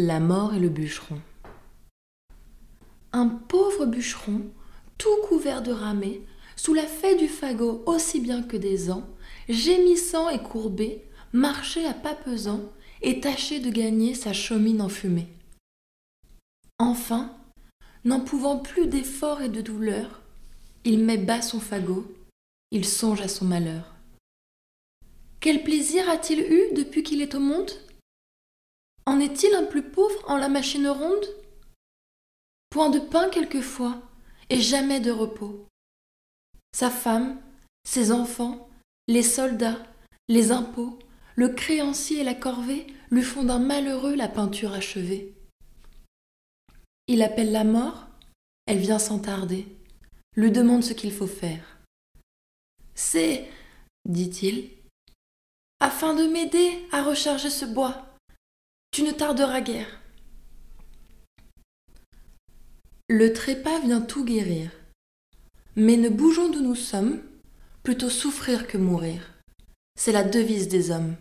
La mort et le bûcheron. Un pauvre bûcheron, tout couvert de ramée, sous la faie du fagot aussi bien que des ans, gémissant et courbé, marchait à pas pesants et tâchait de gagner sa chaumine enfumée. Enfin, n'en pouvant plus d'effort et de douleur, il met bas son fagot, il songe à son malheur. Quel plaisir a-t-il eu depuis qu'il est au monde? En est-il un plus pauvre en la machine ronde? Point de pain quelquefois, et jamais de repos. Sa femme, ses enfants, les soldats, les impôts, le créancier et la corvée lui font d'un malheureux la peinture achevée. Il appelle la mort, elle vient sans tarder, lui demande ce qu'il faut faire. C'est, dit-il, afin de m'aider à recharger ce bois. Tu ne tarderas guère. Le trépas vient tout guérir. Mais ne bougeons d'où nous sommes, plutôt souffrir que mourir. C'est la devise des hommes.